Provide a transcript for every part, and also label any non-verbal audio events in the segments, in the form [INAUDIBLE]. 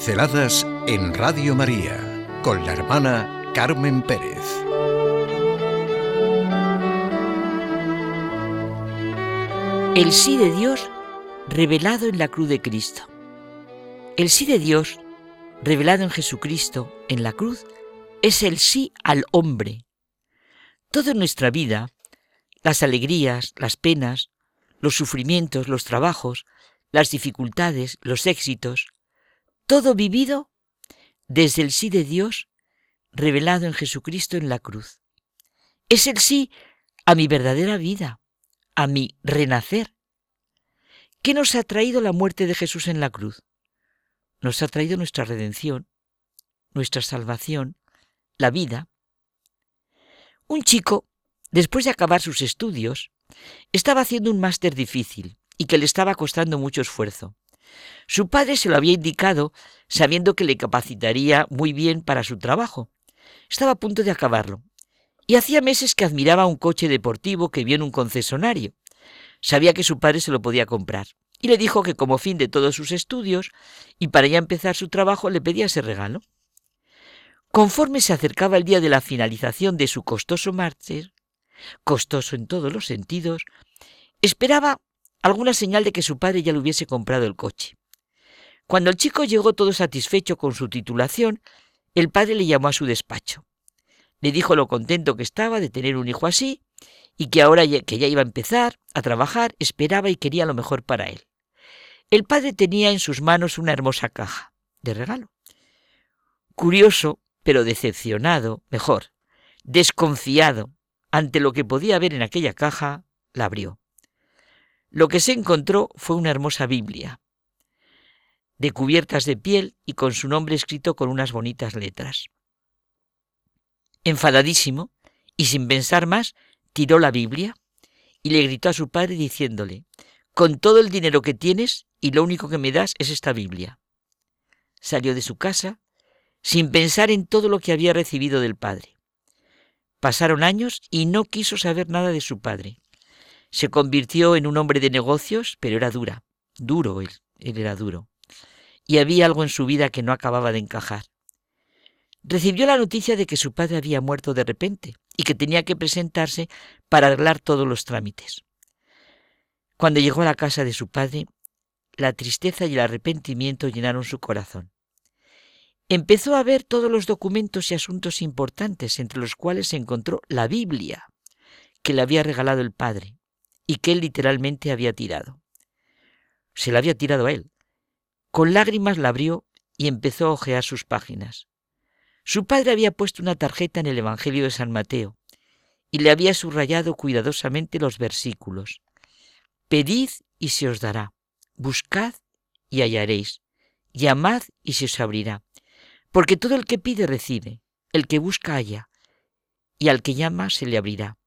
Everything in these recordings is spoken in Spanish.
Pinceladas en Radio María con la hermana Carmen Pérez. El sí de Dios revelado en la cruz de Cristo. El sí de Dios revelado en Jesucristo en la cruz es el sí al hombre. Toda nuestra vida, las alegrías, las penas, los sufrimientos, los trabajos, las dificultades, los éxitos, todo vivido desde el sí de Dios revelado en Jesucristo en la cruz. Es el sí a mi verdadera vida, a mi renacer. ¿Qué nos ha traído la muerte de Jesús en la cruz? Nos ha traído nuestra redención, nuestra salvación, la vida. Un chico, después de acabar sus estudios, estaba haciendo un máster difícil y que le estaba costando mucho esfuerzo. Su padre se lo había indicado sabiendo que le capacitaría muy bien para su trabajo. Estaba a punto de acabarlo. Y hacía meses que admiraba un coche deportivo que vio en un concesionario. Sabía que su padre se lo podía comprar. Y le dijo que como fin de todos sus estudios y para ya empezar su trabajo le pedía ese regalo. Conforme se acercaba el día de la finalización de su costoso máster, costoso en todos los sentidos, esperaba alguna señal de que su padre ya le hubiese comprado el coche. Cuando el chico llegó todo satisfecho con su titulación, el padre le llamó a su despacho. Le dijo lo contento que estaba de tener un hijo así y que ahora que ya iba a empezar a trabajar, esperaba y quería lo mejor para él. El padre tenía en sus manos una hermosa caja de regalo. Curioso, pero decepcionado, mejor, desconfiado ante lo que podía ver en aquella caja, la abrió. Lo que se encontró fue una hermosa Biblia, de cubiertas de piel y con su nombre escrito con unas bonitas letras. Enfadadísimo, y sin pensar más, tiró la Biblia y le gritó a su padre diciéndole, con todo el dinero que tienes y lo único que me das es esta Biblia. Salió de su casa sin pensar en todo lo que había recibido del padre. Pasaron años y no quiso saber nada de su padre. Se convirtió en un hombre de negocios, pero era dura, duro él, él era duro. Y había algo en su vida que no acababa de encajar. Recibió la noticia de que su padre había muerto de repente y que tenía que presentarse para arreglar todos los trámites. Cuando llegó a la casa de su padre, la tristeza y el arrepentimiento llenaron su corazón. Empezó a ver todos los documentos y asuntos importantes, entre los cuales se encontró la Biblia, que le había regalado el padre y que él literalmente había tirado. Se la había tirado a él. Con lágrimas la abrió y empezó a hojear sus páginas. Su padre había puesto una tarjeta en el Evangelio de San Mateo y le había subrayado cuidadosamente los versículos. Pedid y se os dará, buscad y hallaréis, llamad y se os abrirá. Porque todo el que pide recibe, el que busca halla, y al que llama se le abrirá.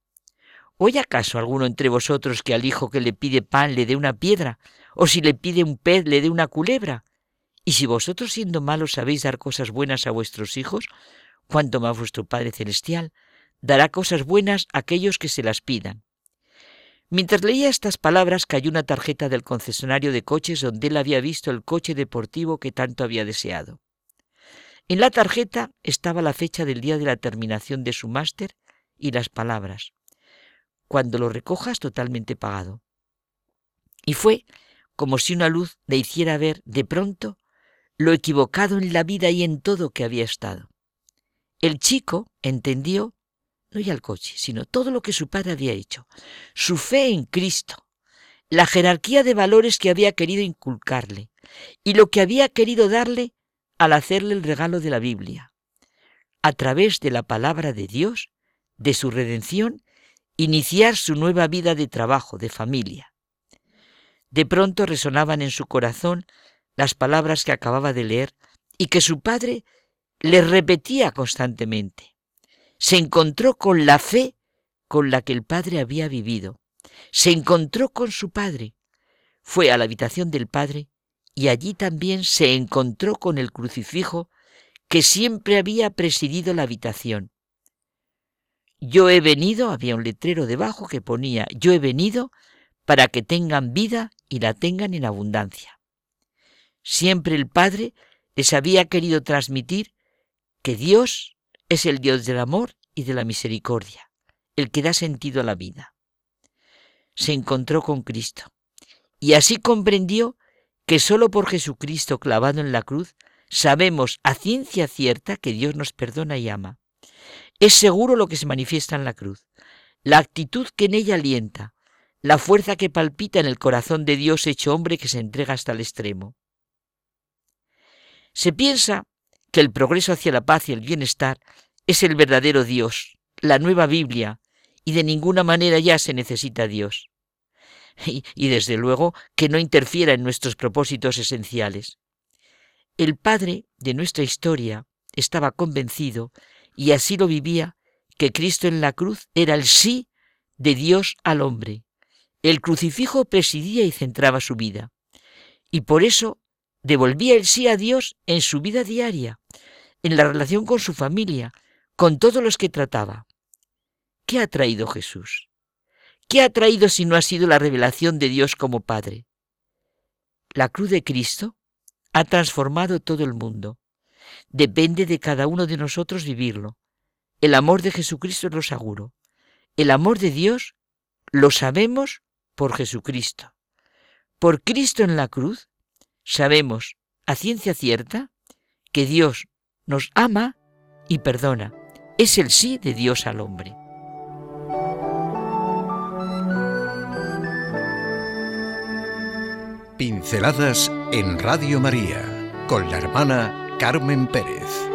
¿Oye acaso alguno entre vosotros que al hijo que le pide pan le dé una piedra? ¿O si le pide un pez le dé una culebra? Y si vosotros siendo malos sabéis dar cosas buenas a vuestros hijos, cuanto más vuestro Padre Celestial dará cosas buenas a aquellos que se las pidan. Mientras leía estas palabras cayó una tarjeta del concesionario de coches donde él había visto el coche deportivo que tanto había deseado. En la tarjeta estaba la fecha del día de la terminación de su máster y las palabras cuando lo recojas totalmente pagado. Y fue como si una luz le hiciera ver de pronto lo equivocado en la vida y en todo que había estado. El chico entendió no ya el coche, sino todo lo que su padre había hecho, su fe en Cristo, la jerarquía de valores que había querido inculcarle y lo que había querido darle al hacerle el regalo de la Biblia. A través de la palabra de Dios, de su redención iniciar su nueva vida de trabajo, de familia. De pronto resonaban en su corazón las palabras que acababa de leer y que su padre le repetía constantemente. Se encontró con la fe con la que el padre había vivido. Se encontró con su padre. Fue a la habitación del padre y allí también se encontró con el crucifijo que siempre había presidido la habitación. Yo he venido, había un letrero debajo que ponía, yo he venido para que tengan vida y la tengan en abundancia. Siempre el Padre les había querido transmitir que Dios es el Dios del amor y de la misericordia, el que da sentido a la vida. Se encontró con Cristo y así comprendió que sólo por Jesucristo clavado en la cruz sabemos a ciencia cierta que Dios nos perdona y ama. Es seguro lo que se manifiesta en la cruz, la actitud que en ella alienta, la fuerza que palpita en el corazón de Dios hecho hombre que se entrega hasta el extremo. Se piensa que el progreso hacia la paz y el bienestar es el verdadero Dios, la nueva Biblia, y de ninguna manera ya se necesita Dios. [LAUGHS] Y, y, desde luego que no interfiera en nuestros propósitos esenciales. El padre de nuestra historia estaba convencido, y así lo vivía, que Cristo en la cruz era el sí de Dios al hombre. El crucifijo presidía y centraba su vida. Y por eso devolvía el sí a Dios en su vida diaria, en la relación con su familia, con todos los que trataba. ¿Qué ha traído Jesús? ¿Qué ha traído si no ha sido la revelación de Dios como Padre? La cruz de Cristo ha transformado todo el mundo. Depende de cada uno de nosotros vivirlo. El amor de Jesucristo es lo seguro. El amor de Dios lo sabemos por Jesucristo. Por Cristo en la cruz sabemos a ciencia cierta que Dios nos ama y perdona. Es el sí de Dios al hombre. Pinceladas en Radio María con la hermana Carmen Pérez.